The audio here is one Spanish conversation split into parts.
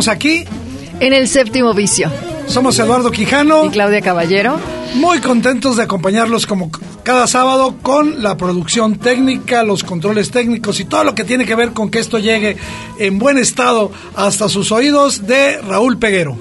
Estamos aquí. En el séptimo vicio. Somos Eduardo Quijano. Y Claudia Caballero. Muy contentos de acompañarlos como cada sábado con la producción técnica, los controles técnicos y todo lo que tiene que ver con que esto llegue en buen estado hasta sus oídos de Raúl Peguero.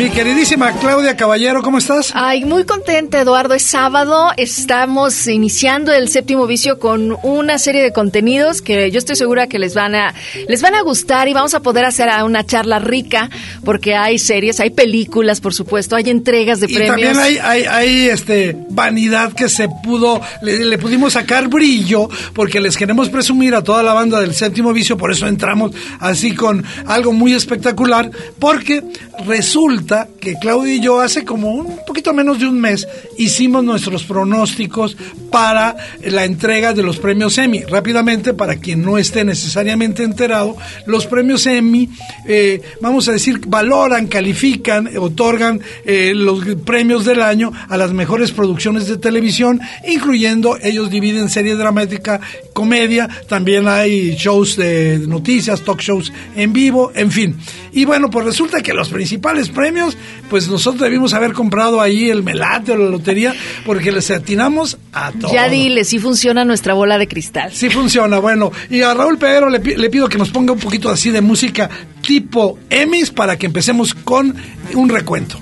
Mi queridísima Claudia Caballero, ¿cómo estás? Ay, muy contenta, Eduardo. Es sábado, estamos iniciando el séptimo vicio con una serie de contenidos que yo estoy segura que les van a les van a gustar y vamos a poder hacer una charla rica porque hay series, hay películas, por supuesto, hay entregas de y premios. También hay, hay, hay, este vanidad que se pudo, le, le pudimos sacar brillo porque les queremos presumir a toda la banda del séptimo vicio, por eso entramos así con algo muy espectacular, porque resulta que Claudia y yo hace como un poquito menos de un mes hicimos nuestros pronósticos para la entrega de los premios Emmy. Rápidamente, para quien no esté necesariamente enterado, los premios Emmy, eh, vamos a decir, valoran, califican, otorgan eh, los premios del año a las mejores producciones de televisión, incluyendo, ellos dividen serie dramática, comedia, también hay shows de noticias, talk shows en vivo, en fin. Y bueno, pues resulta que los principales premios pues nosotros debimos haber comprado ahí el melate o la lotería porque les atinamos a todo. Ya dile, sí funciona nuestra bola de cristal. Sí funciona, bueno. Y a Raúl Pedro le, le pido que nos ponga un poquito así de música tipo Emmys para que empecemos con un recuento.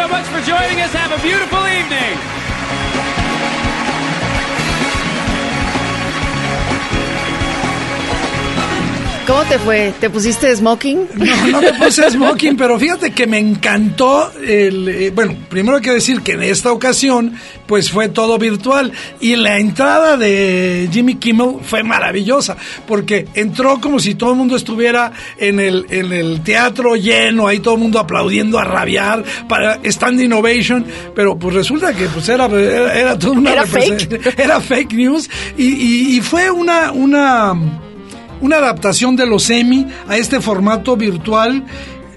So much for joining us. Have a beautiful evening. ¿Cómo te fue? ¿Te pusiste smoking? No, no me puse smoking, pero fíjate que me encantó el... Eh, bueno, primero hay que decir que en esta ocasión, pues fue todo virtual. Y la entrada de Jimmy Kimmel fue maravillosa, porque entró como si todo el mundo estuviera en el, en el teatro lleno, ahí todo el mundo aplaudiendo a rabiar, para standing ovation, pero pues resulta que pues era, era, era toda una... ¿Era fake? Era fake news y, y, y fue una... una una adaptación de los Emmy a este formato virtual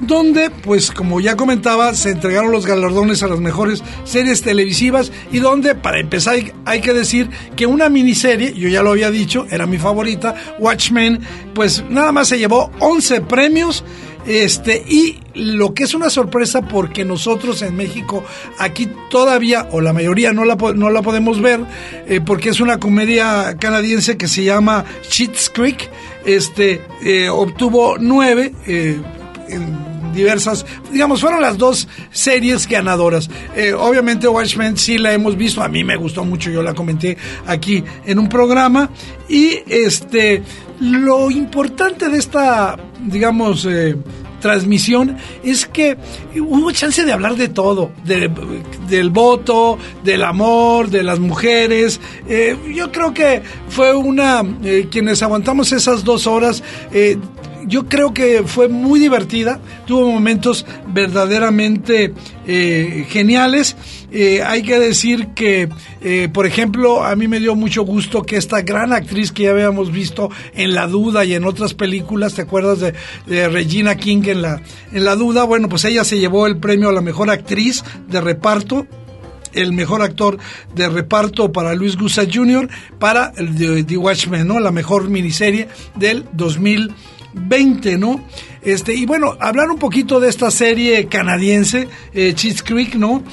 donde, pues como ya comentaba, se entregaron los galardones a las mejores series televisivas y donde, para empezar, hay que decir que una miniserie, yo ya lo había dicho, era mi favorita, Watchmen, pues nada más se llevó 11 premios. Este, y lo que es una sorpresa porque nosotros en México aquí todavía, o la mayoría no la, no la podemos ver, eh, porque es una comedia canadiense que se llama Cheats Creek, este, eh, obtuvo nueve eh, en diversas, digamos, fueron las dos series ganadoras. Eh, obviamente Watchmen sí la hemos visto, a mí me gustó mucho, yo la comenté aquí en un programa. Y este, lo importante de esta, digamos, eh, transmisión es que hubo chance de hablar de todo, de, del voto, del amor, de las mujeres. Eh, yo creo que fue una, quienes aguantamos esas dos horas, yo creo que fue muy divertida, tuvo momentos verdaderamente eh, geniales. Eh, hay que decir que, eh, por ejemplo, a mí me dio mucho gusto que esta gran actriz que ya habíamos visto en La Duda y en otras películas, ¿te acuerdas de, Regina King en La, en La Duda? Bueno, pues ella se llevó el premio a la mejor actriz de reparto el mejor actor de reparto para Luis Gusa Jr. para The Watchmen, ¿no? La mejor miniserie del 2020, ¿no? Este, y bueno, hablar un poquito de esta serie canadiense, eh, Cheats Creek, ¿no?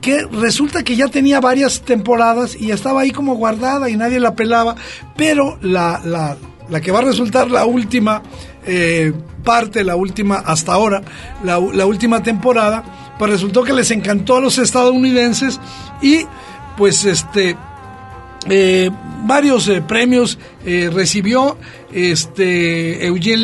que resulta que ya tenía varias temporadas y estaba ahí como guardada y nadie la pelaba, pero la, la, la que va a resultar la última eh, parte, la última hasta ahora, la, la última temporada, pues resultó que les encantó a los estadounidenses y pues este eh, varios eh, premios eh, recibió este Eugene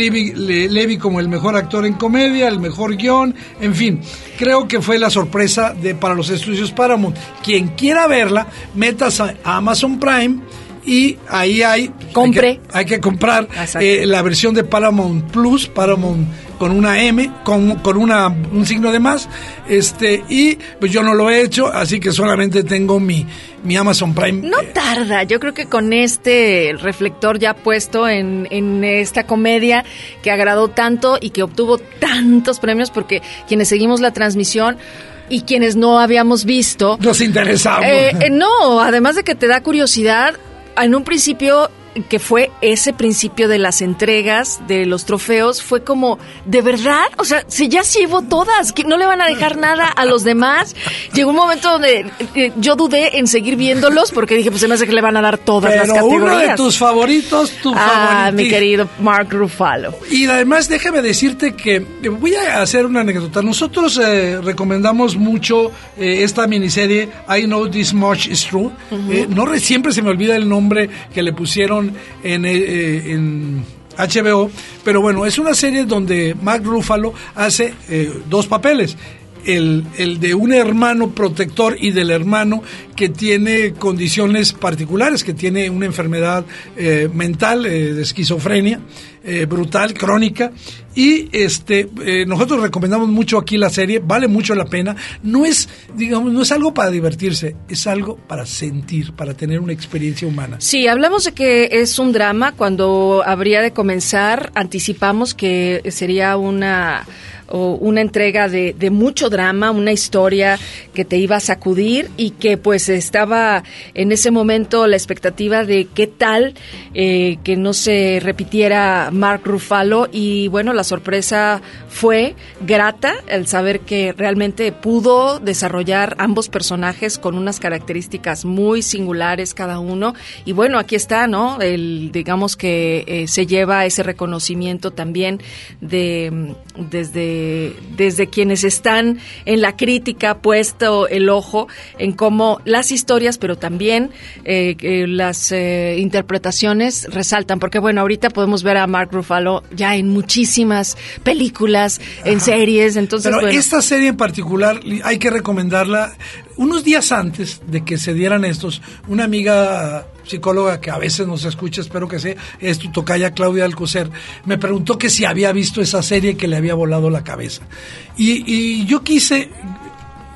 Levy, como el mejor actor en comedia, el mejor guion, en fin, creo que fue la sorpresa de para los estudios Paramount. Quien quiera verla, metas a Amazon Prime y ahí hay compre hay que, comprar eh, la versión de Paramount Plus Paramount con una M con, con una un signo de más este y pues yo no lo he hecho así que solamente tengo mi mi Amazon Prime no tarda yo creo que con este reflector ya puesto en, en esta comedia que agradó tanto y que obtuvo tantos premios porque quienes seguimos la transmisión y quienes no habíamos visto. Nos interesamos. Eh, eh, no, además de que te da curiosidad, en un principio que fue ese principio de las entregas, de los trofeos, fue como, ¿de verdad? O sea, si ya se llevó todas, que no le van a dejar nada a los demás. Llegó un momento donde eh, yo dudé en seguir viéndolos porque dije, pues se me hace que le van a dar todas las categorías. uno de tus favoritos, tu ah, mi querido Mark Ruffalo. Y además, déjame decirte que voy a hacer una anécdota. Nosotros eh, recomendamos mucho eh, esta miniserie I Know This Much Is True. no siempre se me olvida el nombre que le pusieron en, eh, en HBO, pero bueno, es una serie donde Mark Ruffalo hace eh, dos papeles. El, el, de un hermano protector y del hermano que tiene condiciones particulares, que tiene una enfermedad eh, mental de esquizofrenia brutal, crónica, y este, eh, nosotros recomendamos mucho aquí la serie, vale mucho la pena. No es, digamos, no es algo para divertirse, es algo para sentir, para tener una experiencia humana. Sí, hablamos de que es un drama. Cuando habría de comenzar, anticipamos que sería una o una entrega de, de, mucho drama, una historia que te iba a sacudir y que pues estaba en ese momento la expectativa de qué tal eh, que no se repitiera Mark Ruffalo y bueno, la sorpresa fue grata el saber que realmente pudo desarrollar ambos personajes con unas características muy singulares cada uno y bueno, aquí está, ¿no? El digamos que eh, se lleva ese reconocimiento también de desde desde quienes están en la crítica puesto el ojo en cómo las historias, pero también eh, las eh, interpretaciones resaltan, porque bueno, ahorita podemos ver a Mark Ruffalo ya en muchísimas películas, en series, entonces... Pero esta serie en particular hay que recomendarla. Unos días antes de que se dieran estos, una amiga psicóloga que a veces nos escucha, espero que sea, es tu tocaya Claudia Alcocer, me preguntó que si había visto esa serie que le había volado la cabeza. Y, y yo quise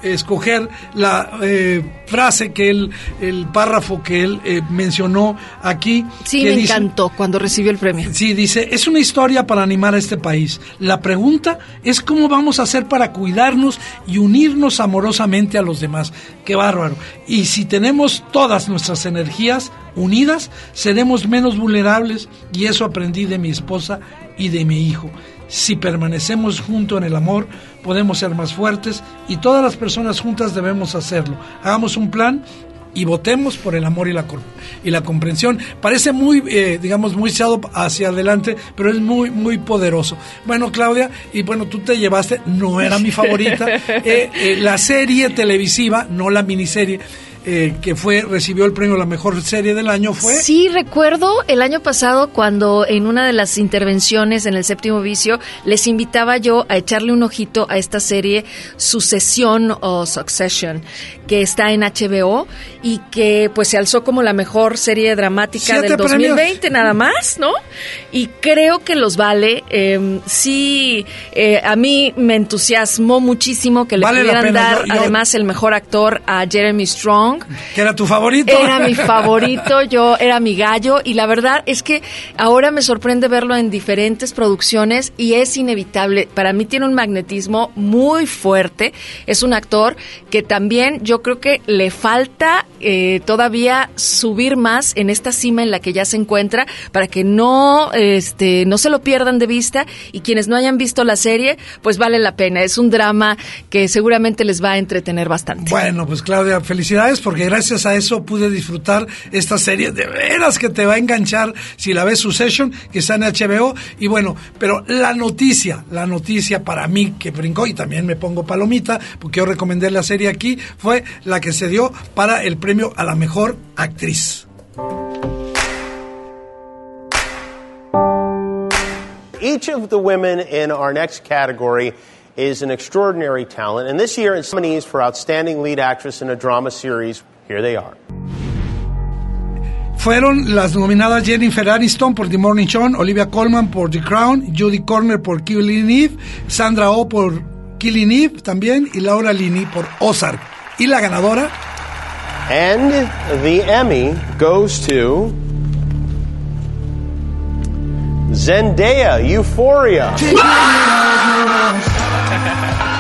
escoger la eh, frase que él, el párrafo que él eh, mencionó aquí. Sí, me encantó cuando recibió el premio. Sí, dice, es una historia para animar a este país. La pregunta es cómo vamos a hacer para cuidarnos y unirnos amorosamente a los demás. Qué bárbaro. Y si tenemos todas nuestras energías unidas, seremos menos vulnerables y eso aprendí de mi esposa y de mi hijo. Si permanecemos juntos en el amor, podemos ser más fuertes y todas las personas juntas debemos hacerlo. Hagamos un plan y votemos por el amor y la, y la comprensión. Parece muy, eh, digamos, muy echado hacia adelante, pero es muy, muy poderoso. Bueno, Claudia, y bueno, tú te llevaste, no era mi favorita, eh, eh, la serie televisiva, no la miniserie eh, que fue recibió el premio a la mejor serie del año fue. Sí, recuerdo el año pasado cuando en una de las intervenciones en el séptimo vicio les invitaba yo a echarle un ojito a esta serie Sucesión o Succession que está en HBO y que pues se alzó como la mejor serie dramática del 2020 nada más, ¿no? Y creo que los vale. Em, sí, eh, a mí me entusiasmó muchísimo que le pudieran dar además el mejor actor a Jeremy Strong que era tu favorito. Era mi favorito, yo era mi gallo y la verdad es que ahora me sorprende verlo en diferentes producciones y es inevitable. Para mí tiene un magnetismo muy fuerte. Es un actor que también yo creo que le falta eh, todavía subir más en esta cima en la que ya se encuentra para que no, este, no se lo pierdan de vista y quienes no hayan visto la serie, pues vale la pena. Es un drama que seguramente les va a entretener bastante. Bueno, pues Claudia, felicidades porque gracias a eso pude disfrutar esta serie de veras que te va a enganchar si la ves su session que está en HBO y bueno, pero la noticia, la noticia para mí que brincó y también me pongo palomita porque yo recomendé la serie aquí fue la que se dio para el premio a la mejor actriz. Each of the women in our next category is an extraordinary talent, and this year in nominees for Outstanding Lead Actress in a Drama Series, here they are. Fueron las nominadas Jennifer Aniston por The Morning Show, Olivia Colman por The Crown, Judy Corner por Killing Eve, Sandra Oh por Killing Eve también y Laura Linney por Ozark. Y la ganadora And the Emmy goes to Zendaya, Euphoria.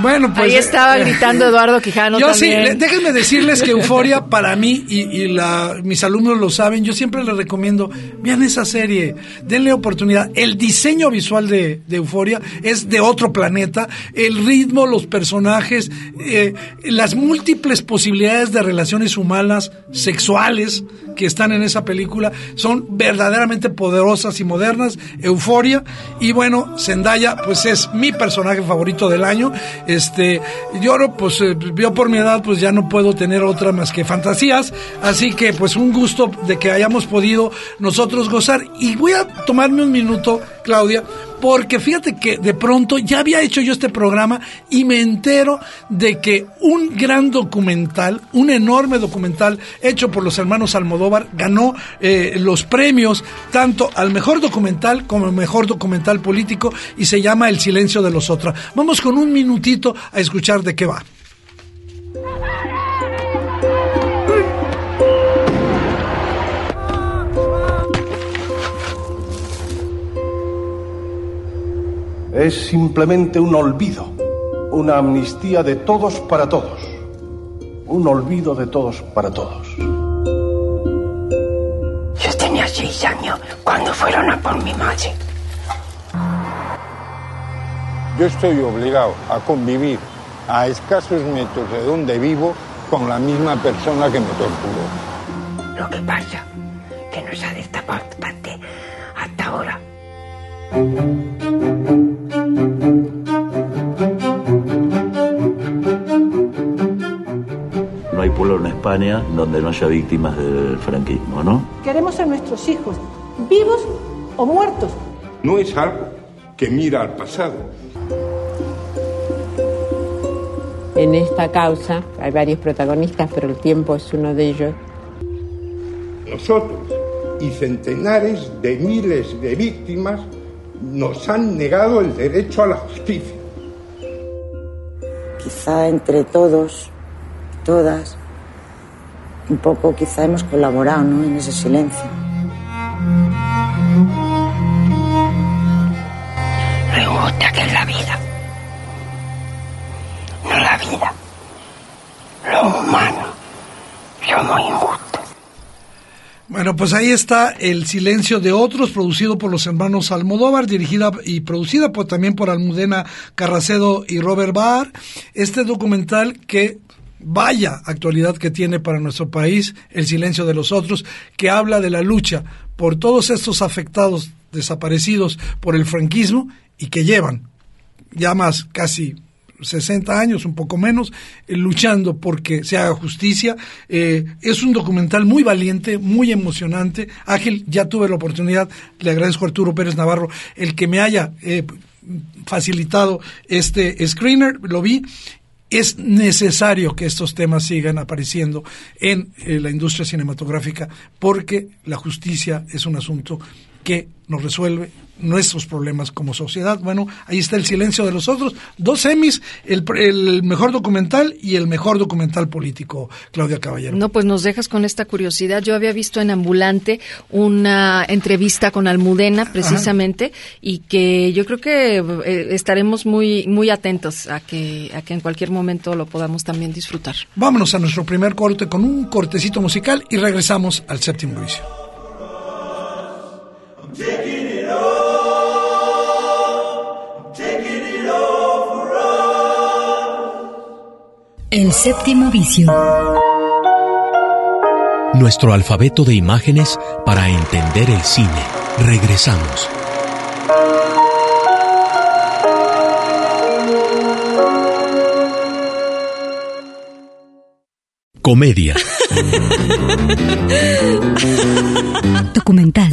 Bueno, pues. Ahí estaba gritando Eduardo Quijano. Yo también. sí, déjenme decirles que Euforia para mí, y, y la, mis alumnos lo saben, yo siempre les recomiendo, vean esa serie, denle oportunidad. El diseño visual de, de Euforia es de otro planeta, el ritmo, los personajes, eh, las múltiples posibilidades de relaciones humanas, sexuales, que están en esa película, son verdaderamente poderosas y modernas. Euforia, y bueno, Zendaya, pues es mi personaje favorito del año. Este, yo no, pues eh, yo por mi edad pues ya no puedo tener otra más que fantasías, así que pues un gusto de que hayamos podido nosotros gozar. Y voy a tomarme un minuto, Claudia, porque fíjate que de pronto ya había hecho yo este programa y me entero de que un gran documental, un enorme documental hecho por los hermanos Almodóvar ganó eh, los premios tanto al mejor documental como al mejor documental político y se llama El silencio de los otros. Vamos con un minutito a escuchar de qué va. Es simplemente un olvido, una amnistía de todos para todos, un olvido de todos para todos. Yo tenía seis años cuando fueron a por mi madre. Yo estoy obligado a convivir a escasos metros de donde vivo con la misma persona que me torturó. Lo que pasa que no se ha destapado parte hasta ahora. Pueblo en España donde no haya víctimas del franquismo, ¿no? Queremos a nuestros hijos, vivos o muertos. No es algo que mira al pasado. En esta causa hay varios protagonistas, pero el tiempo es uno de ellos. Nosotros y centenares de miles de víctimas nos han negado el derecho a la justicia. Quizá entre todos, todas, un poco quizá hemos colaborado ¿no? en ese silencio. Lo injusta que es la vida. No la vida. Lo humano. Somos injustos. Bueno, pues ahí está El silencio de otros, producido por los hermanos Almodóvar, dirigida y producida por, también por Almudena Carracedo y Robert Barr. Este documental que vaya actualidad que tiene para nuestro país, El silencio de los otros, que habla de la lucha por todos estos afectados, desaparecidos por el franquismo y que llevan ya más casi 60 años, un poco menos, eh, luchando porque se haga justicia. Eh, es un documental muy valiente, muy emocionante. Ángel, ya tuve la oportunidad, le agradezco a Arturo Pérez Navarro el que me haya eh, facilitado este screener, lo vi. Es necesario que estos temas sigan apareciendo en la industria cinematográfica porque la justicia es un asunto que nos resuelve nuestros problemas como sociedad. Bueno, ahí está El silencio de los otros, dos semis, el, el, mejor documental y el mejor documental político, Claudia Caballero. No, pues nos dejas con esta curiosidad. Yo había visto en Ambulante una entrevista con Almudena, precisamente, y que yo creo que eh, estaremos muy, muy atentos a que, a que en cualquier momento lo podamos también disfrutar. Vámonos a nuestro primer corte con un cortecito musical y regresamos al séptimo vicio. El séptimo vicio. Nuestro alfabeto de imágenes para entender el cine. Regresamos. Comedia. Documental.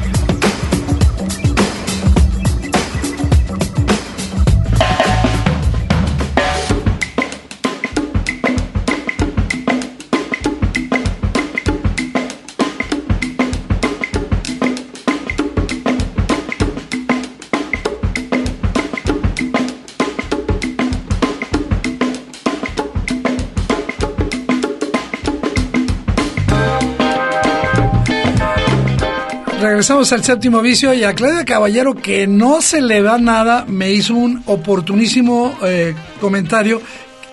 Regresamos al séptimo vicio y a Claudia Caballero, que no se le da nada, me hizo un oportunísimo eh, comentario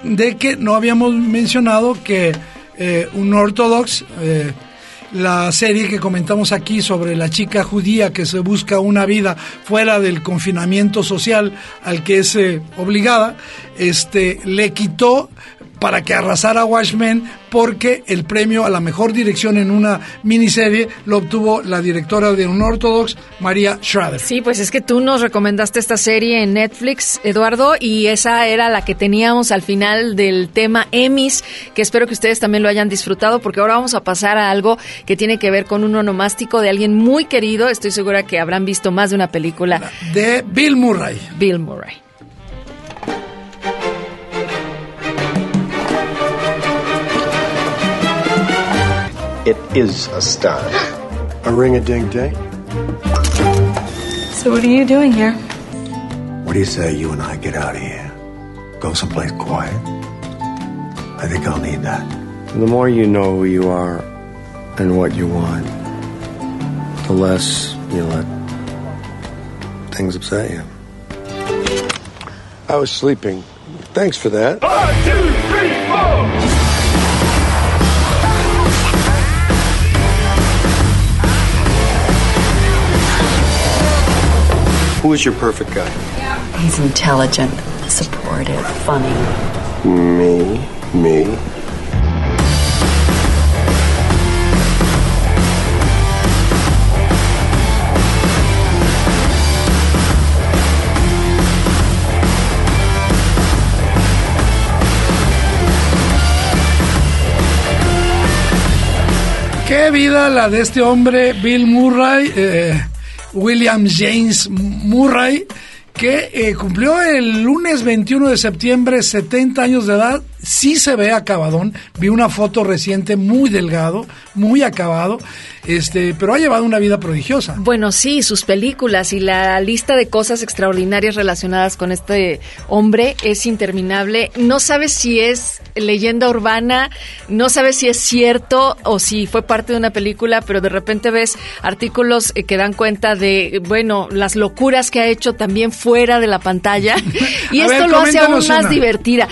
de que no habíamos mencionado que eh, un ortodox, eh, la serie que comentamos aquí sobre la chica judía que se busca una vida fuera del confinamiento social al que es obligada, este, le quitó para que arrasara Watchmen porque el premio a la mejor dirección en una miniserie lo obtuvo la directora de Unorthodox, María Schrader. Sí, pues es que tú nos recomendaste esta serie en Netflix, Eduardo, y esa era la que teníamos al final del tema Emmys, que espero que ustedes también lo hayan disfrutado porque ahora vamos a pasar a algo que tiene que ver con un onomástico de alguien muy querido, estoy segura que habrán visto más de una película. De Bill Murray. Bill Murray. It is a stunt. A ring a ding ding. So, what are you doing here? What do you say you and I get out of here? Go someplace quiet? I think I'll need that. The more you know who you are and what you want, the less you let things upset you. I was sleeping. Thanks for that. One, two, Who is your perfect guy? He's intelligent, supportive, funny. Me, me. Qué vida la de este hombre, Bill Murray. Eh, William James Murray, que eh, cumplió el lunes 21 de septiembre 70 años de edad sí se ve acabadón. Vi una foto reciente muy delgado, muy acabado, este, pero ha llevado una vida prodigiosa. Bueno, sí, sus películas y la lista de cosas extraordinarias relacionadas con este hombre es interminable. No sabes si es leyenda urbana, no sabes si es cierto o si fue parte de una película, pero de repente ves artículos eh, que dan cuenta de, bueno, las locuras que ha hecho también fuera de la pantalla y esto lo hace aún más divertida.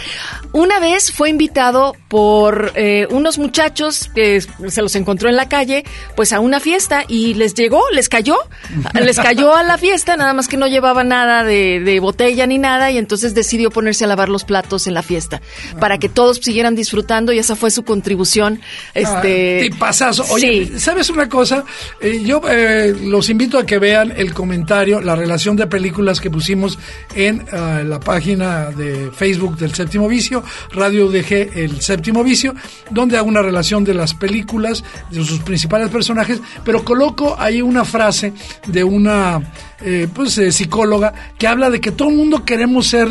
Una vez fue invitado por eh, unos muchachos que se los encontró en la calle, pues a una fiesta y les llegó, les cayó, les cayó a la fiesta, nada más que no llevaba nada de, botella ni nada y entonces decidió ponerse a lavar los platos en la fiesta para que todos siguieran disfrutando y esa fue su contribución. Este, ah, pasazo. Oye, ¿sabes una cosa? Eh, yo eh, los invito a que vean el comentario, la relación de películas que pusimos en la página de Facebook del Séptimo Vicio Radio UDG El Séptimo Vicio, donde hago una relación de las películas, de sus principales personajes, pero coloco ahí una frase de una eh, pues, eh, psicóloga que habla de que todo el mundo queremos ser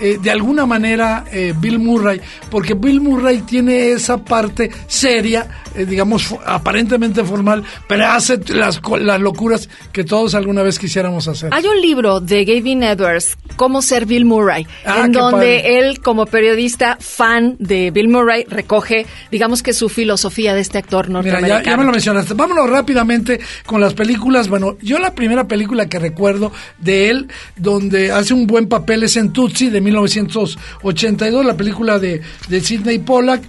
eh, de alguna manera eh, Bill Murray, porque Bill Murray tiene esa parte seria, eh, digamos, aparentemente formal, pero hace las, las locuras que todos alguna vez quisiéramos hacer. Hay un libro de Gavin Edwards, Cómo ser Bill Murray, Ah, en donde padre. él, como periodista fan de Bill Murray, recoge, digamos que su filosofía de este actor Mira, norteamericano. ya, ya me lo mencionaste. Vámonos rápidamente con las películas. Bueno, yo la primera película que recuerdo de él, donde hace un buen papel, es en Tutsi de 1982, la película de, de Sidney Pollack.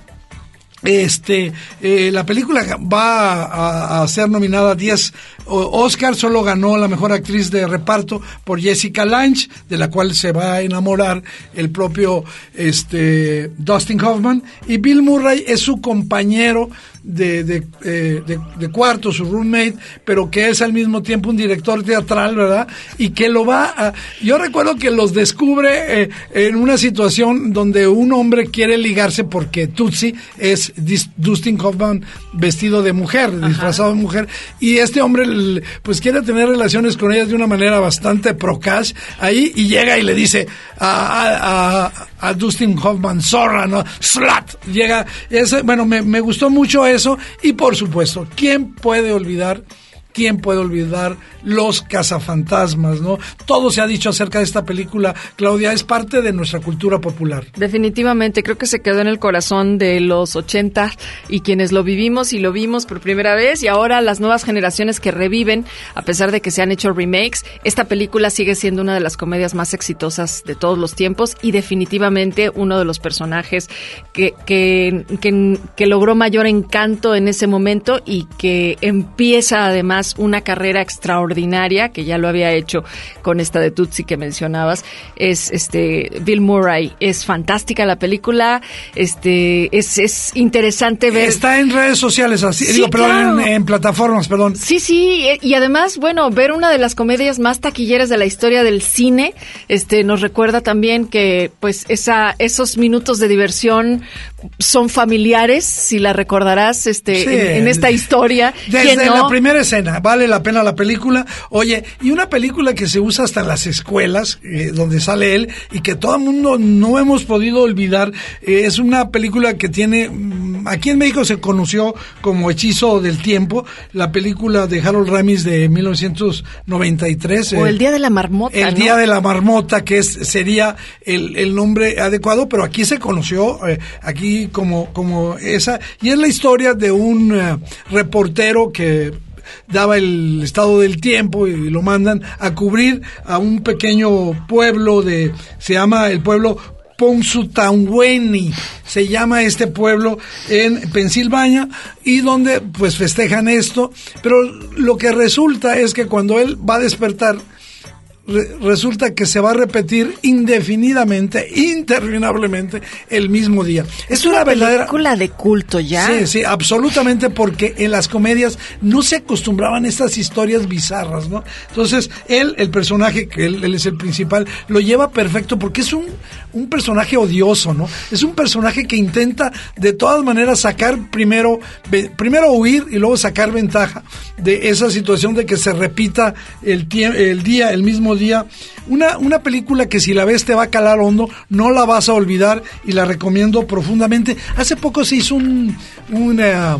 Este, eh, la película va a, ser nominada a 10 o- Oscar, solo ganó la mejor actriz de reparto por Jessica Lange, de la cual se va a enamorar el propio este, Dustin Hoffman, y Bill Murray es su compañero de, de, eh, de- de cuarto, su roommate, pero que es al mismo tiempo un director teatral, ¿verdad? Y que lo va a... Yo recuerdo que los descubre eh, en una situación donde un hombre quiere ligarse porque Tutsi es Dis- Dustin Hoffman vestido de mujer, disfrazado de mujer, y este hombre pues quiere tener relaciones con ellas de una manera bastante procas ahí y llega y le dice a, a- a- a Dustin Hoffman, zorra, ¿no? Slut. Llega, bueno, me, me gustó mucho eso y por supuesto, ¿quién puede olvidar? ¿Quién puede olvidar los cazafantasmas, no? Todo se ha dicho acerca de esta película, Claudia, es parte de nuestra cultura popular. Definitivamente, creo que se quedó en el corazón de los 80 y quienes lo vivimos y lo vimos por primera vez y ahora las nuevas generaciones que reviven, a pesar de que se han hecho remakes, esta película sigue siendo una de las comedias más exitosas de todos los tiempos y definitivamente uno de los personajes que, que, que, que logró mayor encanto en ese momento y que empieza además una carrera extraordinaria, que ya lo había hecho con esta de Tutsi que mencionabas, es este Bill Murray. Es fantástica la película, este es, es interesante ver. Está en redes sociales, así, Sí, digo, perdón, claro. en, en plataformas, perdón. Sí, sí, eh, y además, bueno, ver una de las comedias más taquilleras de la historia del cine, este, nos recuerda también que, pues, esa, esos minutos de diversión son familiares, si la recordarás, este, Sí. en, en esta historia. Desde ¿Quién no? la primera escena, vale la pena la película. Oye, y una película que se usa hasta en las escuelas, eh, donde sale él, y que todo el mundo no hemos podido olvidar, eh, es una película que tiene, mm, aquí en México se conoció como Hechizo del Tiempo, la película de Harold Ramis de 1993. O eh, el Día de la Marmota, el ¿no? Día de la Marmota, que es, sería el, el nombre adecuado, pero aquí se conoció, aquí como, como esa, y es la historia de un reportero que daba el estado del tiempo y lo mandan a cubrir a un pequeño pueblo de, se llama el pueblo Ponsutanweni, se llama este pueblo en Pensilvania y donde pues festejan esto, pero lo que resulta es que cuando él va a despertar re- resulta que se va a repetir indefinidamente, interminablemente, el mismo día. Es, una, verdadera película de culto ya. Sí, sí, absolutamente, porque en las comedias no se acostumbraban a estas historias bizarras, ¿no? Entonces, él, el personaje, que él, él es el principal, lo lleva perfecto porque es un, un personaje odioso, ¿no? Es un personaje que intenta de todas maneras sacar primero, primero huir y luego sacar ventaja de esa situación de que se repita el, día, el mismo día. Una, una película que si la ves te va a calar hondo, no la vas a olvidar y la recomiendo profundamente. Hace poco se hizo un, una,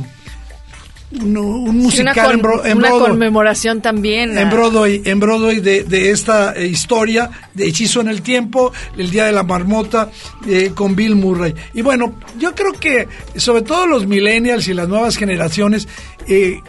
un, un Sí, una, musical en, Bro- en una Broadway. conmemoración también. En Broadway, en Broadway de, de esta eh, historia de Hechizo en el Tiempo, el Día de la Marmota, eh, con Bill Murray. Y bueno, yo creo que sobre todo los millennials y las nuevas generaciones eh,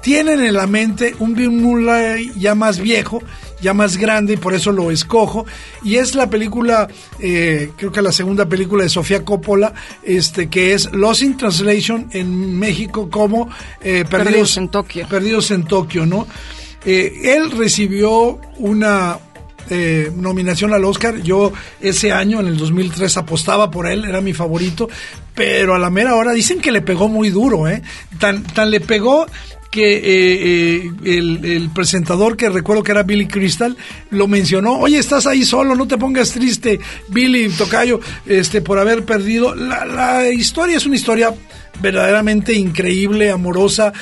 tienen en la mente un Bill Murray ya más viejo, ya más grande, y por eso lo escojo. Y es la película, eh, creo que la segunda película de Sofía Coppola, este, que es Lost in Translation en México como eh, Perdidos, Perdidos en Tokio. Perdidos en Tokio, ¿no? Eh, él recibió una eh, nominación al Oscar. Yo ese año, en el 2003, apostaba por él, era mi favorito, pero a la mera hora dicen que le pegó muy duro, ¿eh? Tan, tan le pegó que eh, eh, el, el presentador, que recuerdo que era Billy Crystal, lo mencionó, oye, estás ahí solo, no te pongas triste, Billy Tocayo, este, por haber perdido. La, la historia es una historia verdaderamente increíble, amorosa.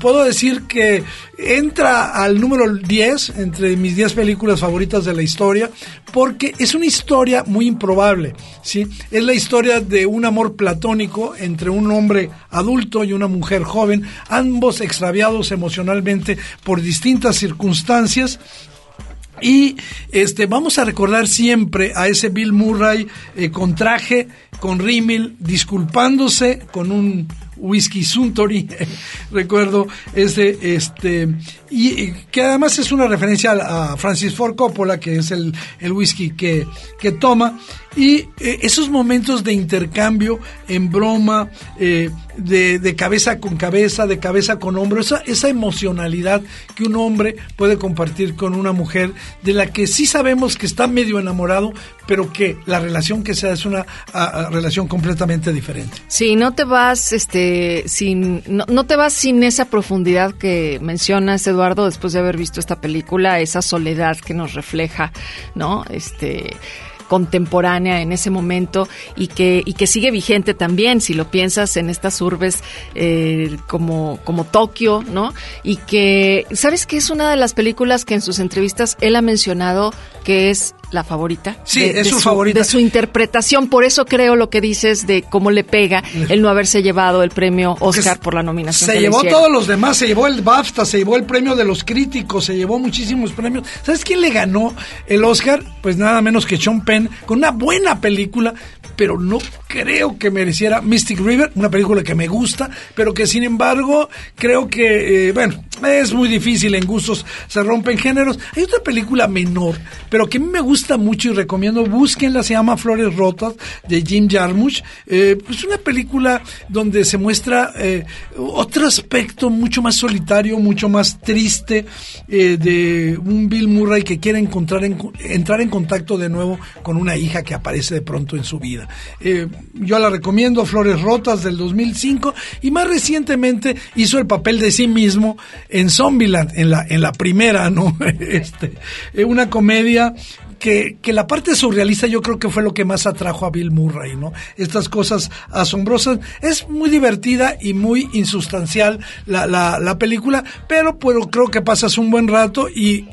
Puedo decir que entra al número 10 entre mis 10 películas favoritas de la historia porque es una historia muy improbable, ¿sí? Es la historia de un amor platónico entre un hombre adulto y una mujer joven, ambos extraviados emocionalmente por distintas circunstancias y este vamos a recordar siempre a ese Bill Murray eh, con traje, con rímel, disculpándose con un whisky Suntory, recuerdo ese, este, y, que además es una referencia a, Francis Ford Coppola, que es el, el whisky que, que toma, y eh, esos momentos de intercambio en broma, eh, de, de, cabeza con cabeza, de cabeza con hombro, esa, esa emocionalidad que un hombre puede compartir con una mujer, de la que sí sabemos que está medio enamorado, pero que la relación que sea es una relación completamente diferente. Sí, no te vas, este, sin, no, no te vas sin esa profundidad que mencionas, Eduardo, después de haber visto esta película, esa soledad que nos refleja, ¿no? Este contemporánea en ese momento y que, y que sigue vigente también, si lo piensas en estas urbes eh, como, como Tokio, ¿no? Y que, ¿sabes qué es una de las películas que en sus entrevistas él ha mencionado que es la favorita. Sí, es su, favorita. De su interpretación. Por eso creo lo que dices de cómo le pega el no haberse llevado el premio Oscar por la nominación. Se llevó todos los demás, se llevó el BAFTA, se llevó el premio de los críticos, se llevó muchísimos premios. ¿Sabes quién le ganó el Oscar? Pues nada menos que Sean Penn, con una buena película, pero no creo que mereciera Mystic River, una película que me gusta, pero que sin embargo creo que, eh, bueno, es muy difícil en gustos, se rompen géneros. Hay otra película menor, pero que a mí me gusta mucho y recomiendo, búsquenla, se llama Flores Rotas, de Jim Jarmusch. Eh, es una película donde se muestra eh, otro aspecto mucho más solitario, mucho más triste eh, de un Bill Murray que quiere encontrar entrar en contacto de nuevo con una hija que aparece de pronto en su vida. Yo la recomiendo, Flores Rotas del 2005 y más recientemente hizo el papel de sí mismo en Zombieland, en la, en la primera, ¿no? este, una comedia que, que, la parte surrealista yo creo que fue lo que más atrajo a Bill Murray, ¿no? Estas cosas asombrosas. Es muy divertida y muy insustancial la, la, la película, pero, pero creo que pasas un buen rato y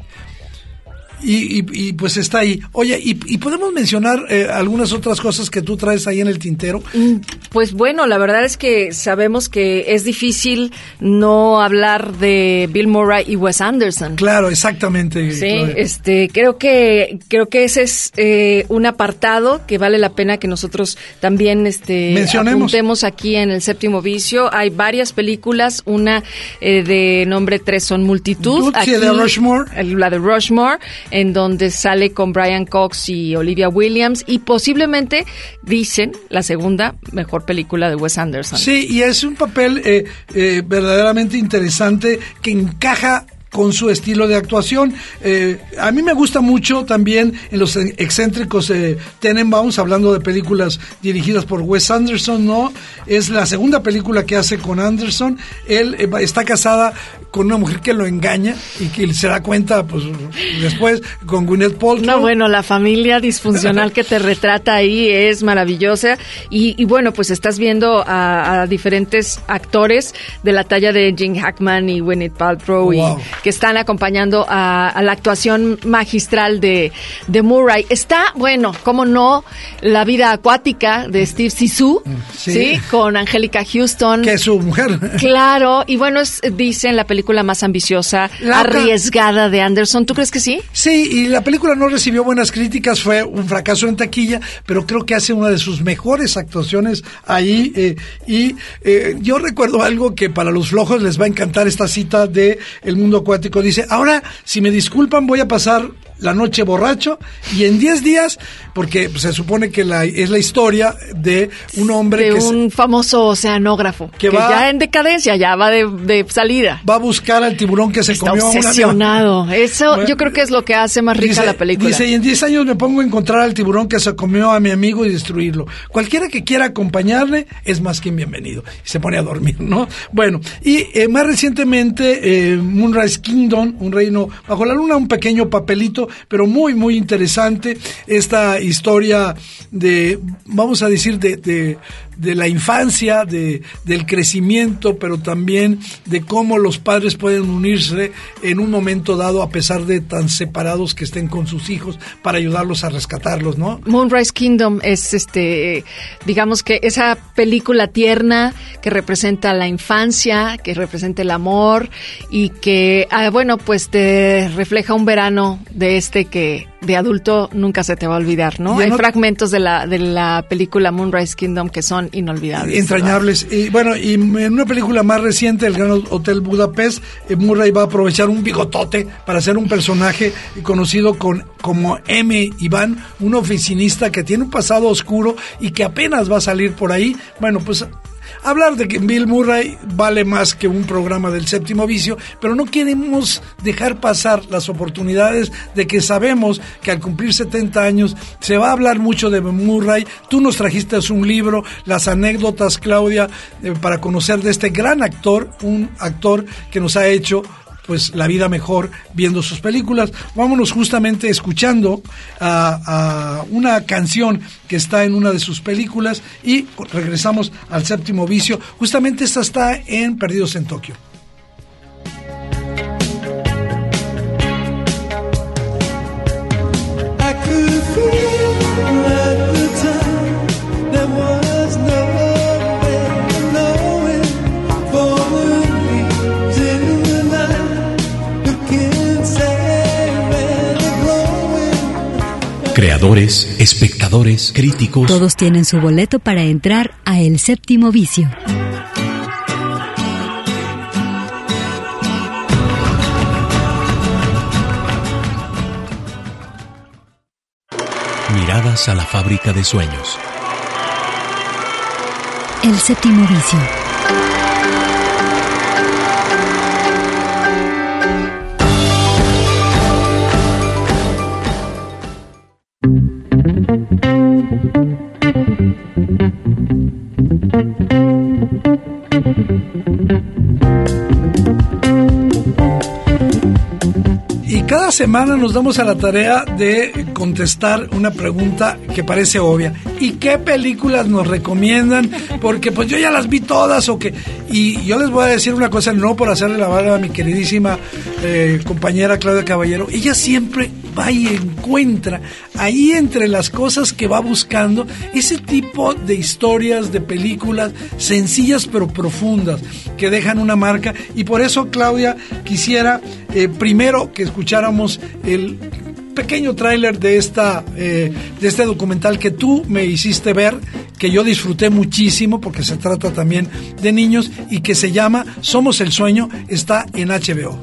y, pues está ahí. Oye, ¿y, podemos mencionar eh, algunas otras cosas que tú traes ahí en el tintero? Mm, pues bueno, la verdad es que sabemos que es difícil no hablar de Bill Murray y Wes Anderson. Claro, exactamente. Sí, este, creo que creo que ese es eh, un apartado que vale la pena que nosotros también este mencionemos aquí en el séptimo vicio. Hay varias películas, una eh, de nombre tres son multitud, aquí, de Rushmore, la de Rushmore en donde sale con Brian Cox y Olivia Williams y posiblemente dicen la segunda mejor película de Wes Anderson. Sí, y es un papel eh, eh, verdaderamente interesante que encaja con su estilo de actuación. Eh, a mí me gusta mucho también en los excéntricos eh, Tenenbaums, hablando de películas dirigidas por Wes Anderson, ¿no? Es la segunda película que hace con Anderson. Él eh, está casada con una mujer que lo engaña y que se da cuenta, pues, después con Gwyneth Paltrow. No, bueno, la familia disfuncional que te retrata ahí es maravillosa. Y, bueno, pues estás viendo a, diferentes actores de la talla de Jim Hackman y Gwyneth Paltrow y que están acompañando a, la actuación magistral de, de, Murray. Está, bueno, como no, la vida acuática de Steve Sisu, sí. Con Angélica Houston. Que es su mujer. Claro, y bueno, es, dicen la película más ambiciosa, arriesgada de Anderson. ¿Tú crees que sí? Sí, y la película no recibió buenas críticas, fue un fracaso en taquilla, pero creo que hace una de sus mejores actuaciones ahí. Eh, y eh, yo recuerdo algo que para los flojos les va a encantar esta cita de El Mundo Acuático dice, ahora, si me disculpan, voy a pasar La Noche Borracho y en 10 días, porque se supone que la, es la historia de un hombre de que un famoso oceanógrafo que, va- ya en decadencia, ya va de, de salida. va a buscar al tiburón que se Está comió a una- obsesionado. Eso Bueno, yo creo que es lo que hace más rica Dice- la película. Dice, y en 10 años me pongo a encontrar al tiburón que se comió a mi amigo y destruirlo. Cualquiera que quiera acompañarle es más que bienvenido. Y se pone a dormir, ¿no? Bueno, y eh, más recientemente, eh, Moonrise Kingdom, un reino bajo la luna, un pequeño papelito, pero muy, muy interesante. Esta historia de, vamos a decir, de, de la infancia, de, del crecimiento, pero también de cómo los padres pueden unirse en un momento dado a pesar de tan separados que estén con sus hijos para ayudarlos a rescatarlos, ¿no? Moonrise Kingdom es este, digamos que esa película tierna que representa la infancia, que representa el amor y que, ah, bueno, pues te refleja un verano de este que de adulto nunca se te va a olvidar, ¿no? Hay fragmentos de la, de la película Moonrise Kingdom que son inolvidables. entrañables. Y bueno, y en una película más reciente, El Gran Hotel Budapest, eh, Murray va a aprovechar un bigotote para hacer un personaje conocido con, como M. Iván, un oficinista que tiene un pasado oscuro y que apenas va a salir por ahí. Bueno, pues hablar de que Bill Murray vale más que un programa del séptimo vicio, pero no queremos dejar pasar las oportunidades de que sabemos que al cumplir 70 años se va a hablar mucho de Murray. Tú nos trajiste un libro, las anécdotas, Claudia, eh, para conocer de este gran actor, un actor que nos ha hecho pues la vida mejor viendo sus películas. Vámonos justamente escuchando a, a una canción que está en una de sus películas y regresamos al séptimo vicio. Justamente esta está en Perdidos en Tokio. Creadores, espectadores, críticos. Todos tienen su boleto para entrar a El Séptimo Vicio. Miradas a la fábrica de sueños. El Séptimo Vicio. Semana nos damos a la tarea de contestar una pregunta que parece obvia. ¿Y qué películas nos recomiendan? Porque pues yo ya las vi todas o que... Y yo les voy a decir una cosa, no por hacerle la barba a mi queridísima eh, compañera Claudia Caballero. Ella siempre va y encuentra ahí entre las cosas que va buscando ese tipo de historias, de películas sencillas pero profundas que dejan una marca. Y por eso, Claudia, quisiera eh, primero que escucháramos el pequeño tráiler de esta eh, de este documental que tú me hiciste ver que yo disfruté muchísimo porque se trata también de niños y que se llama Somos el sueño está en HBO.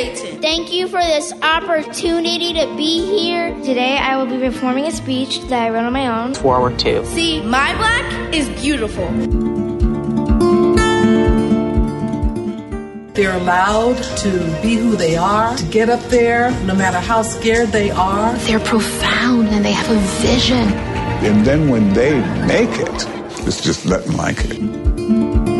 Gregory Thank you for this opportunity to be here. Today I will be performing a speech that I wrote on my own. Forward two. See, my black is beautiful. They're allowed to be who they are, to get up there, no matter how scared they are. They're profound and they have a vision. And then when they make it, it's just nothing like it.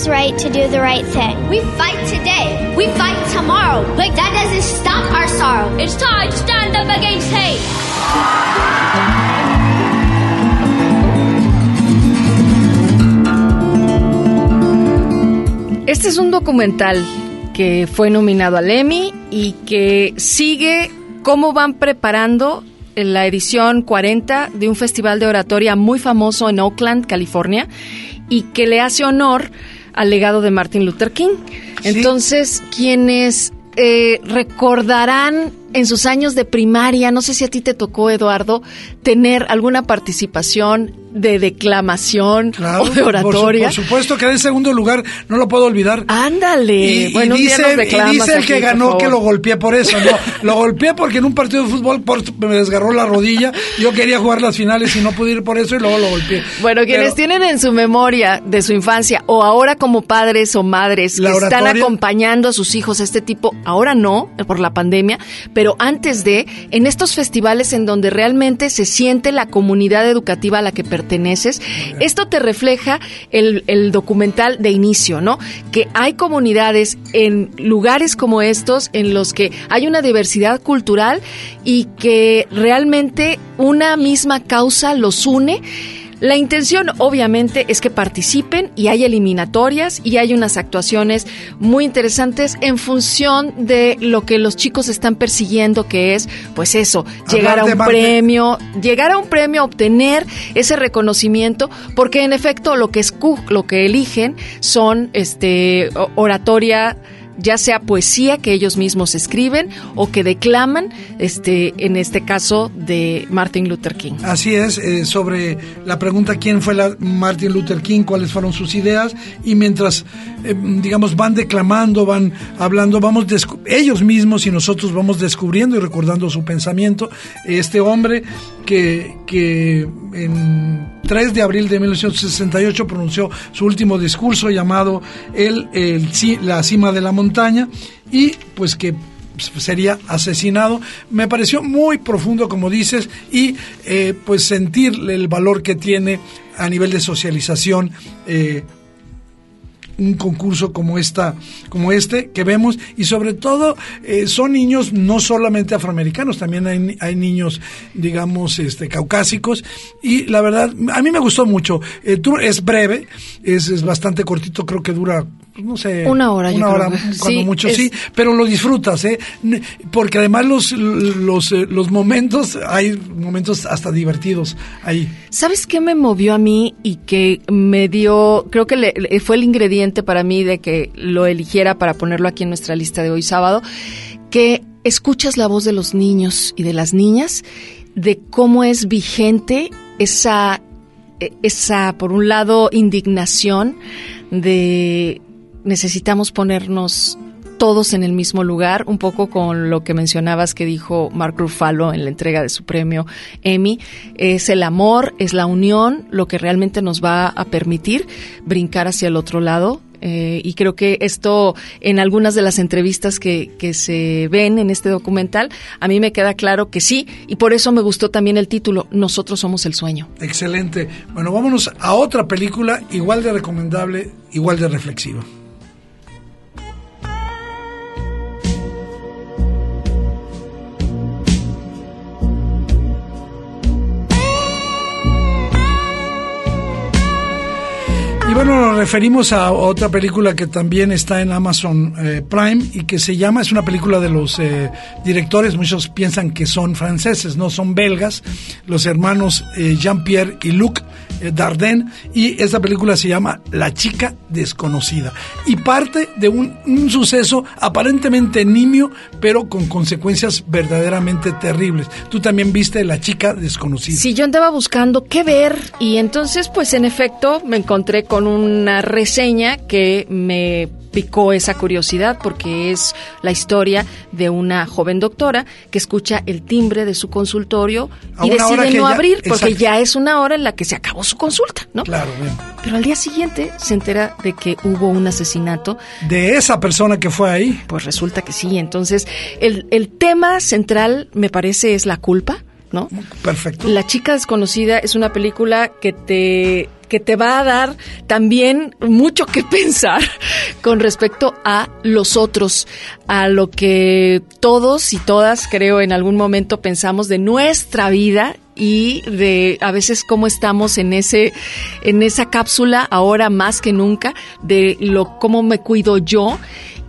Always right to do the right thing. We fight today. We fight tomorrow. But that doesn't stop our sorrow. It's time to stand up against hate. Este es un documental que fue nominado al Emmy y que sigue cómo van preparando la edición 40 de un festival de oratoria muy famoso en Oakland, California, y que le hace honor al legado de Martin Luther King. Entonces, quienes eh, recordarán en sus años de primaria, no sé si a ti te tocó, Eduardo, tener alguna participación de declamación Claro, o de por su- oratoria. Por, supuesto que en segundo lugar, no lo puedo olvidar. Ándale. Y, Bueno, y dice, y dice el que ganó que lo golpeé por eso, no, lo golpeé porque en un partido de fútbol por- me desgarró la rodilla, yo quería jugar las finales y no pude ir por eso y luego lo golpeé. Bueno, quienes Pero- tienen en su memoria de su infancia o ahora como padres o madres que están oratoria. acompañando a sus hijos a este tipo, ahora no, por la pandemia, pero antes de, en estos festivales en donde realmente se siente la comunidad educativa a la que perteneces, esto te refleja el, el documental de inicio, ¿no? Que hay comunidades en lugares como estos en los que hay una diversidad cultural y que realmente una misma causa los une. La intención obviamente es que participen y hay eliminatorias y hay unas actuaciones muy interesantes en función de lo que los chicos están persiguiendo, que es pues eso, llegar a un premio, llegar a un premio, obtener ese reconocimiento, porque en efecto lo que escu- lo que eligen son este oratoria ya sea poesía que ellos mismos escriben o que declaman, este, en este caso de Martin Luther King. Así es, eh, sobre la pregunta quién fue la Martin Luther King, cuáles fueron sus ideas, y mientras, eh, digamos, van declamando, van hablando, vamos ellos mismos y nosotros vamos descubriendo y recordando su pensamiento. Este hombre que, que en 3 de abril de 1968 pronunció su último discurso llamado el, el La cima de la montaña, y pues que sería asesinado. Me pareció muy profundo, como dices, y eh, pues sentir el valor que tiene a nivel de socialización. eh, un concurso como esta como este que vemos y sobre todo eh, son niños no solamente afroamericanos también hay, hay niños digamos este caucásicos y la verdad a mí me gustó mucho Eh, es breve es, es bastante cortito creo que dura no sé Una hora, yo una creo hora que- cuando sí, mucho es- sí pero lo disfrutas eh porque además los los eh, los momentos hay momentos hasta divertidos ahí ¿Sabes qué me movió a mí y que me dio, creo que le- fue el ingrediente para mí de que lo eligiera para ponerlo aquí en nuestra lista de hoy sábado? Que escuchas la voz de los niños y de las niñas, de cómo es vigente esa, e- esa, por un lado, indignación de necesitamos ponernos todos en el mismo lugar, un poco con lo que mencionabas que dijo Mark Ruffalo en la entrega de su premio Emmy, es el amor, es la unión, lo que realmente nos va a permitir brincar hacia el otro lado. Eh, y creo que esto, en algunas de las entrevistas que, que se ven en este documental, a mí me queda claro que sí, y por eso me gustó también el título, Nosotros somos el sueño. Excelente. Bueno, vámonos a otra película igual de recomendable, igual de reflexiva. Bueno, nos referimos a otra película que también está en Amazon eh, Prime y que se llama, es una película de los eh, directores, muchos piensan que son franceses, no, son belgas, los hermanos eh, Jean-Pierre y Luc eh, Dardenne, y esta película se llama La chica desconocida y parte de un, un suceso aparentemente nimio, pero con consecuencias verdaderamente terribles. Tú también viste La chica desconocida. Sí, yo andaba buscando qué ver y entonces pues en efecto me encontré con una reseña que me picó esa curiosidad porque es la historia de una joven doctora que escucha el timbre de su consultorio A y decide no ya- abrir porque exacto. ya es una hora en la que se acabó su consulta, ¿no? Claro, bien. Pero al día siguiente se entera de que hubo un asesinato De esa persona que fue ahí. pues resulta que sí. Entonces, el, el tema central, me parece, es la culpa, ¿no? Perfecto. La chica desconocida es una película que te que te va a dar también mucho que pensar con respecto a los otros, a lo que todos y todas creo en algún momento pensamos de nuestra vida y de a veces cómo estamos en ese en esa cápsula ahora más que nunca de lo cómo me cuido yo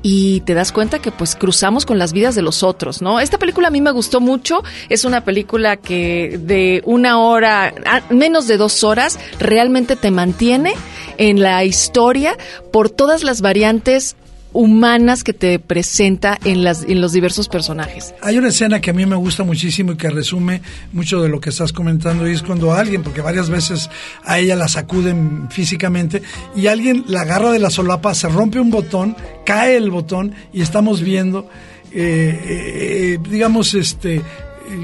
y te das cuenta que pues cruzamos con las vidas de los otros, ¿no? Esta película a mí me gustó mucho, es una película que de una hora, menos de dos horas, realmente te mantiene en la historia por todas las variantes humanas que te presenta en, las, en los diversos personajes. Hay una escena que a mí me gusta muchísimo y que resume mucho de lo que estás comentando y es cuando alguien, porque varias veces a ella la sacuden físicamente y alguien la agarra de la solapa, se rompe un botón, cae el botón y estamos viendo, eh, eh, digamos, este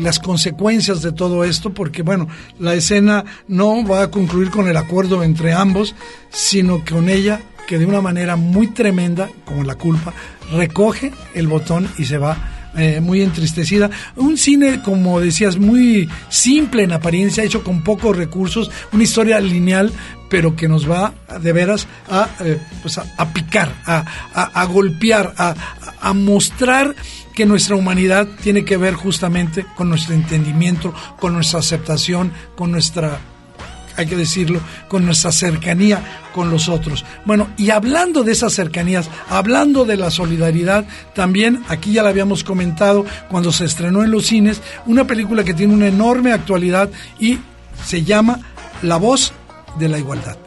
las consecuencias de todo esto, porque bueno, la escena no va a concluir con el acuerdo entre ambos, sino con ella que de una manera muy tremenda, como la culpa, recoge el botón y se va eh, muy entristecida. Un cine, como decías, muy simple en apariencia, hecho con pocos recursos, una historia lineal, pero que nos va de veras a, eh, pues a, a picar, a, a- a golpear, a, a mostrar que nuestra humanidad tiene que ver justamente con nuestro entendimiento, con nuestra aceptación, con nuestra hay que decirlo, con nuestra cercanía con los otros. Bueno, y hablando de esas cercanías, hablando de la solidaridad, también aquí ya la habíamos comentado cuando se estrenó en los cines, una película que tiene una enorme actualidad y se llama La voz de la igualdad.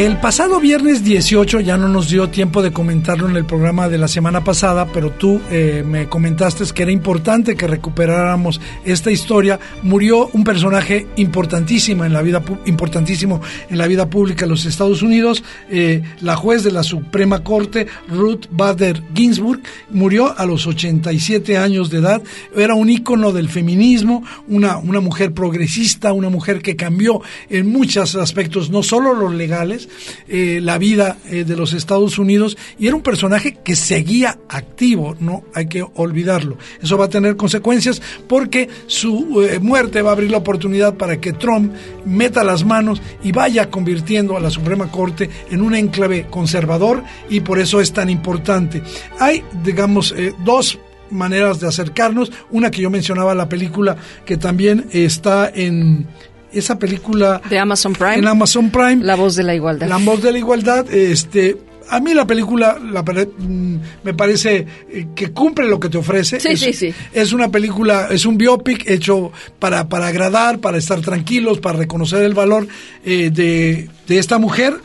El pasado viernes 18 ya no nos dio tiempo de comentarlo en el programa de la semana pasada, pero tú eh, me comentaste que era importante que recuperáramos esta historia. Murió un personaje importantísimo en la vida importantísimo en la vida pública de los Estados Unidos, eh, la juez de la Suprema Corte Ruth Bader Ginsburg murió a los 87 años de edad. Era un ícono del feminismo, una una mujer progresista, una mujer que cambió en muchos aspectos, no solo los legales, eh, la vida eh, de los Estados Unidos y era un personaje que seguía activo, no hay que olvidarlo. Eso va a tener consecuencias porque su eh, muerte va a abrir la oportunidad para que Trump meta las manos y vaya convirtiendo a la Suprema Corte en un enclave conservador y por eso es tan importante. Hay, digamos, dos maneras de acercarnos. Una que yo mencionaba, la película que también está en esa película de Amazon Prime. En Amazon Prime. La voz de la igualdad. La voz de la igualdad, este. A mí la película la mm, me parece eh, que cumple lo que te ofrece. Sí, es, sí, sí. es una película, es un biopic hecho para, para agradar, para estar tranquilos, para reconocer el valor eh, de, de esta mujer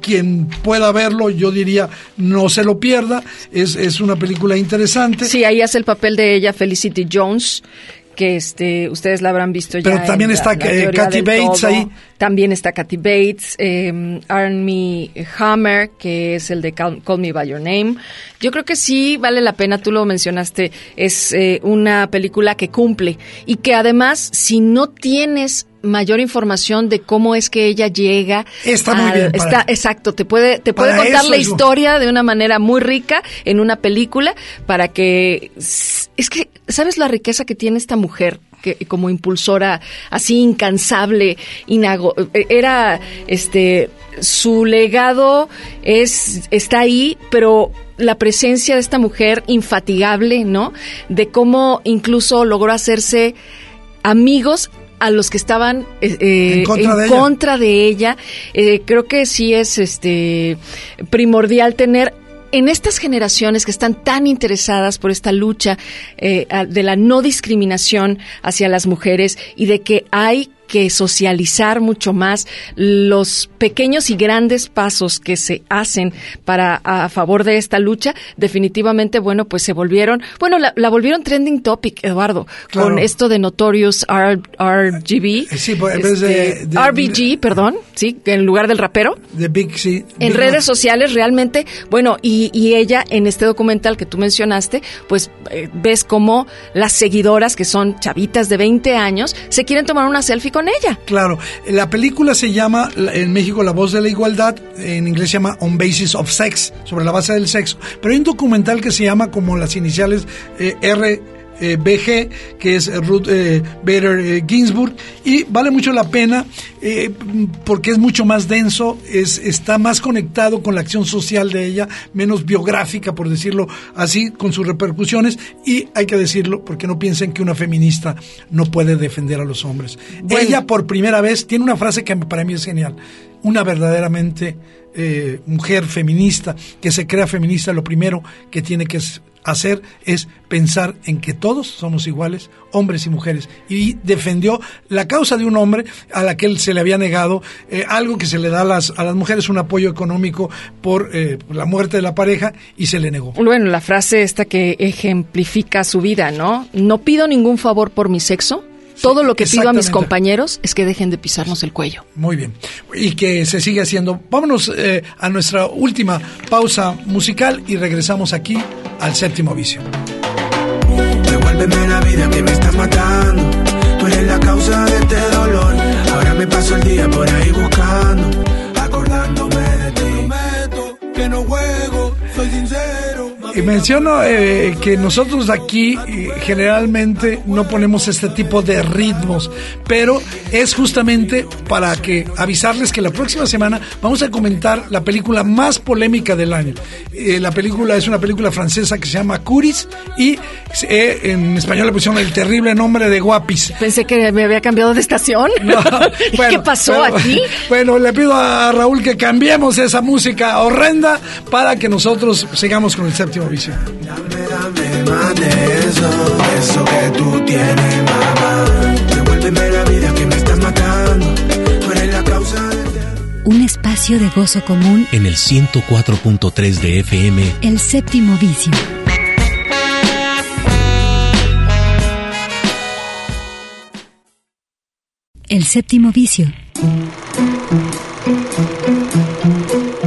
quien pueda verlo, yo diría, no se lo pierda. Es, es una película interesante. Sí, ahí hace el papel de ella Felicity Jones, que este ustedes la habrán visto ya. Pero también está, eh, Kathy Bates ahí. También está Kathy Bates, eh, Armie Hammer, que es el de Call, Call Me By Your Name. Yo creo que sí vale la pena, tú lo mencionaste, es eh, una película que cumple y que además, si no tienes mayor información de cómo es que ella llega. Está muy bien para- está, exacto, te puede, te puede contar eso la historia de una manera muy rica en una película para que es que sabes la riqueza que tiene esta mujer que como impulsora así incansable inago era este su legado es está ahí pero la presencia de esta mujer infatigable no de cómo incluso logró hacerse amigos a los que estaban eh, eh, En contra de ella. contra de ella. Eh, creo que sí es este primordial tener en estas generaciones que están tan interesadas por esta lucha eh, de la no discriminación hacia las mujeres y de que hay que socializar mucho más los pequeños y grandes pasos que se hacen para a favor de esta lucha definitivamente bueno pues se volvieron bueno la, la volvieron trending topic Eduardo Claro. con esto de Notorious R- RGB Sí, pues, en vez de- este, de- RBG perdón sí en lugar del rapero De Big sí. en Big redes sociales realmente, bueno, y, y ella en este documental que tú mencionaste, pues eh, ves como las seguidoras, que son chavitas de 20 años, se quieren tomar una selfie con ella. Claro, la película se llama la- en México La voz de la igualdad, en inglés se llama On Basis of Sex, sobre la base del sexo, pero hay un documental que se llama como las iniciales eh, R eh, BG, que es Ruth eh, Bader eh, Ginsburg, y vale mucho la pena eh, porque es mucho más denso, es, está más conectado con la acción social de ella, menos biográfica, por decirlo así, con sus repercusiones, y hay que decirlo porque no piensen que una feminista no puede defender a los hombres. Ella por primera vez tiene una frase que para mí es genial, una verdaderamente mujer feminista, que se crea feminista, lo primero que tiene que s- hacer es pensar en que todos somos iguales, hombres y mujeres. Y defendió la causa de un hombre a la que él se le había negado, eh, algo que se le da a las, a las mujeres, un apoyo económico por eh, la muerte de la pareja, y se le negó. Bueno, la frase esta que ejemplifica su vida, ¿no? No pido ningún favor por mi sexo. Todo lo que pido a mis compañeros es que dejen de pisarnos el cuello. Muy bien. Y que se sigue haciendo. Vámonos eh, a nuestra última pausa musical y regresamos aquí al séptimo vicio. Devuélveme la vida que me estás matando. Tú eres la causa de este dolor. Ahora me paso el día por ahí buscando, acordándome de ti. Prometo que no juego. Y menciono eh, que nosotros aquí eh, generalmente no ponemos este tipo de ritmos, pero es justamente para que avisarles que la próxima semana vamos a comentar la película más polémica del año. Eh, la película es una película francesa que se llama Curis y en español le pusieron el terrible nombre de Guapis. Pensé que me había cambiado de estación. ¿Qué pasó aquí? Bueno, le pido a Raúl que cambiemos esa música horrenda para que nosotros sigamos con el séptimo vicio. Dame más de eso, eso que tú tienes, mamá. Devuélveme la vida que me estás matando. Tú eres la causa de Un espacio de gozo común, En el 104.3 de FM, el séptimo vicio. El séptimo vicio.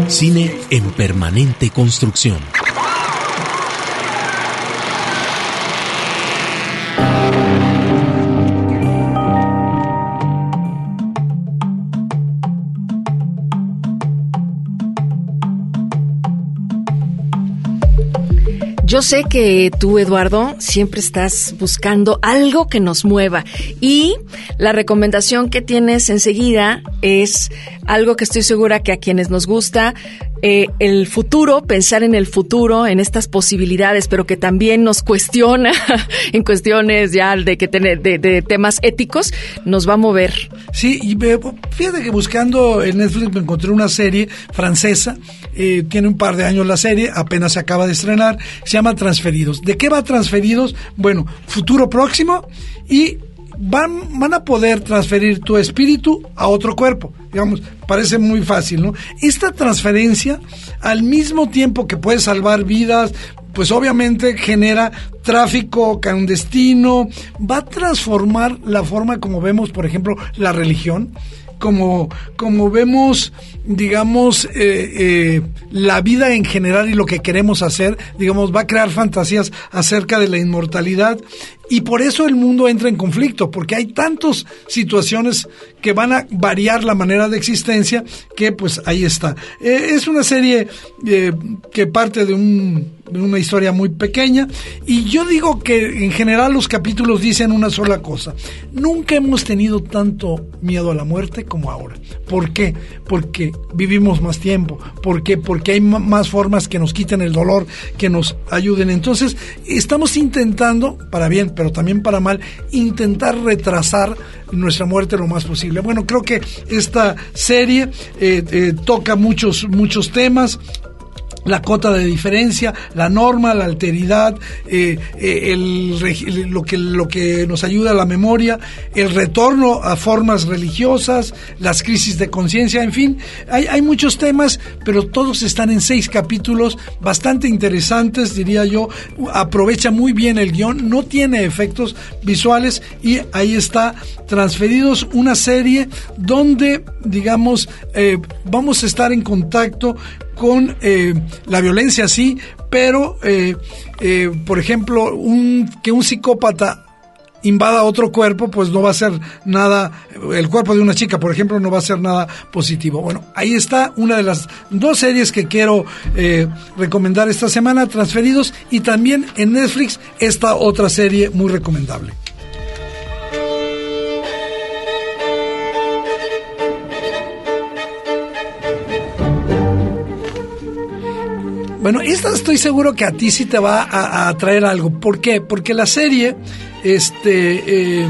cine en permanente construcción. Yo sé que tú, Eduardo, siempre estás buscando algo que nos mueva y la recomendación que tienes enseguida es algo que estoy segura que a quienes nos gusta eh, el futuro, pensar en el futuro, en estas posibilidades, pero que también nos cuestiona en cuestiones ya de que tener de, temas éticos, nos va a mover. Sí, y fíjate que buscando en Netflix me encontré una serie francesa, eh, tiene un par de años la serie, apenas se acaba de estrenar, se llama Transferidos. ¿De qué va Transferidos? Bueno, futuro próximo y van, van a poder transferir tu espíritu a otro cuerpo. Digamos, parece muy fácil, ¿no? Esta transferencia, al mismo tiempo que puede salvar vidas, pues obviamente genera tráfico clandestino, va a transformar la forma como vemos, por ejemplo, la religión, como, como vemos, digamos, eh, eh, la vida en general y lo que queremos hacer, digamos, va a crear fantasías acerca de la inmortalidad y por eso el mundo entra en conflicto, porque hay tantas situaciones que van a variar la manera de existencia que pues ahí está. Eh, es una serie eh, que parte de, un, una historia muy pequeña y yo digo que en general los capítulos dicen una sola cosa. Nunca hemos tenido tanto miedo a la muerte como ahora. ¿Por qué? Porque vivimos más tiempo. ¿Por qué? Porque hay más formas que nos quiten el dolor, que nos ayuden. Entonces, estamos intentando, para bien, pero también para mal, intentar retrasar nuestra muerte lo más posible. Bueno, creo que esta serie eh, eh, toca muchos, muchos temas la cota de diferencia, la norma, la alteridad, eh, eh, el lo, que, lo que nos ayuda a la memoria, el retorno a formas religiosas, las crisis de conciencia, en fin, hay, hay muchos temas, pero todos están en seis capítulos bastante interesantes, diría yo, aprovecha muy bien el guion, no tiene efectos visuales y ahí está transferidos una serie donde, digamos, eh, vamos a estar en contacto con eh, la violencia, sí, pero, eh, eh, por ejemplo, un, que un psicópata invada otro cuerpo, pues no va a ser nada, el cuerpo de una chica, por ejemplo, no va a ser nada positivo. Bueno, ahí está una de las dos series que quiero eh, recomendar esta semana, Transferidos, y también en Netflix esta otra serie muy recomendable. Bueno, esta estoy seguro que a ti sí te va a, a traer algo. ¿Por qué? Porque la serie este, eh,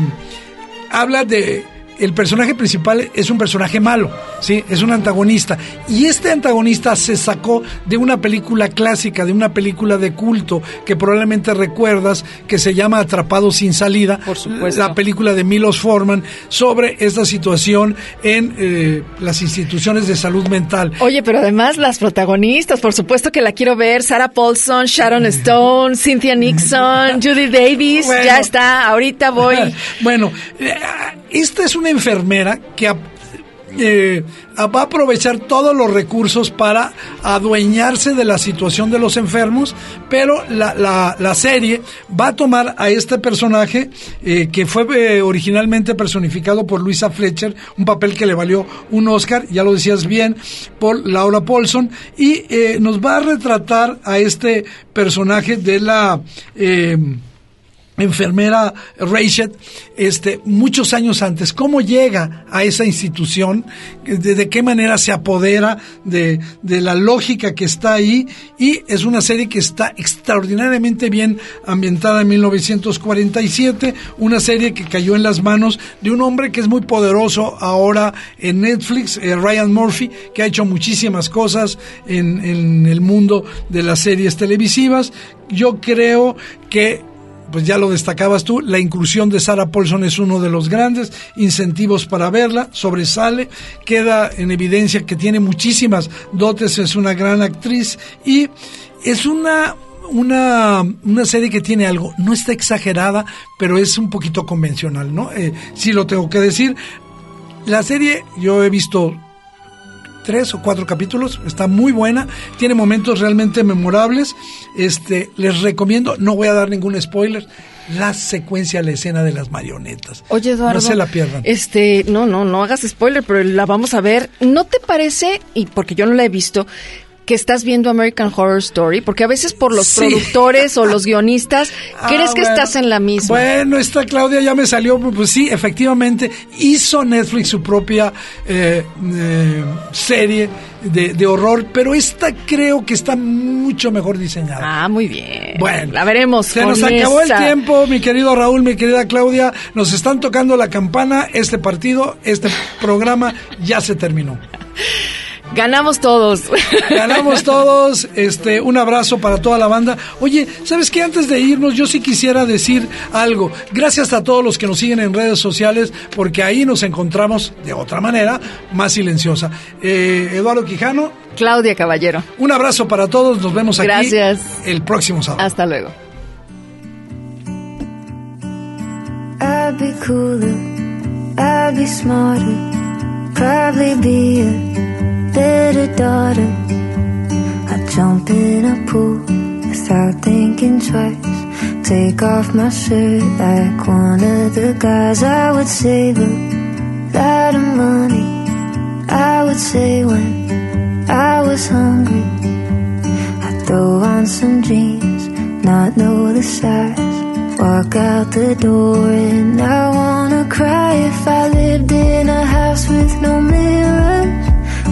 habla de el personaje principal es un personaje malo, ¿sí? Es un antagonista. Y este antagonista se sacó de una película clásica, de una película de culto que probablemente recuerdas, que se llama Atrapado sin salida. Por supuesto. La película de Milos Forman sobre esta situación en eh, las instituciones de salud mental. Oye, pero además las protagonistas, por supuesto que la quiero ver. Sarah Paulson, Sharon Stone, Cynthia Nixon, Judy Davis. Bueno. ya está, ahorita voy. bueno, eh, esta es una enfermera que eh, va a aprovechar todos los recursos para adueñarse de la situación de los enfermos, pero la, la, serie va a tomar a este personaje eh, que fue eh, originalmente personificado por Luisa Fletcher, un papel que le valió un Oscar, ya lo decías bien, por Laura Paulson, y eh, nos va a retratar a este personaje de la enfermera Rachel, este, muchos años antes, cómo llega a esa institución, de, de qué manera se apodera de, de, la lógica que está ahí, y es una serie que está extraordinariamente bien ambientada en 1947, una serie que cayó en las manos de un hombre que es muy poderoso ahora en Netflix, eh, Ryan Murphy, que ha hecho muchísimas cosas en, en el mundo de las series televisivas. Yo creo que pues ya lo destacabas tú, la inclusión de Sarah Paulson es uno de los grandes incentivos para verla, sobresale, queda en evidencia que tiene muchísimas dotes, es una gran actriz y es una una, una serie que tiene algo, no está exagerada, pero es un poquito convencional, ¿no? Eh, sí lo tengo que decir. La serie, yo he visto tres o cuatro capítulos, está muy buena, tiene momentos realmente memorables. Este, les recomiendo, no voy a dar ningún spoiler, la secuencia, la escena de las marionetas. Oye, Eduardo. No se la pierdan. Este, no, no, no hagas spoiler, pero la vamos a ver. ¿No te parece, y porque yo no la he visto, que estás viendo American Horror Story? Porque a veces por los Sí. productores o los guionistas, ¿crees Ah, que bueno. estás en la misma? Bueno, esta Claudia ya me salió, pues sí, efectivamente, hizo Netflix su propia eh, eh, serie de, de horror, pero esta creo que está mucho mejor diseñada. Ah, muy bien. Bueno, la veremos. Se nos acabó el tiempo, mi querido Raúl, mi querida Claudia. Nos están tocando la campana. Este partido, este programa ya se terminó. Ganamos todos. Ganamos todos. Este, un abrazo para toda la banda. Oye, ¿sabes qué? Antes de irnos, yo sí quisiera decir algo. Gracias a todos los que nos siguen en redes sociales, porque ahí nos encontramos de otra manera, más silenciosa. Eh, Eduardo Quijano. Claudia Caballero. Un abrazo para todos. Nos vemos aquí Gracias. el próximo sábado. Hasta luego. I'd be cooler, I'd be smarter, probably be a better daughter. I'd jump in a pool without thinking twice. Take off my shirt like one of the guys. I would save a lot of money. I would say when I was hungry, I'd throw on some jeans, not know the size. Walk out the door and I wanna cry if I lived in a house with no mirrors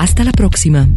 Hasta la próxima.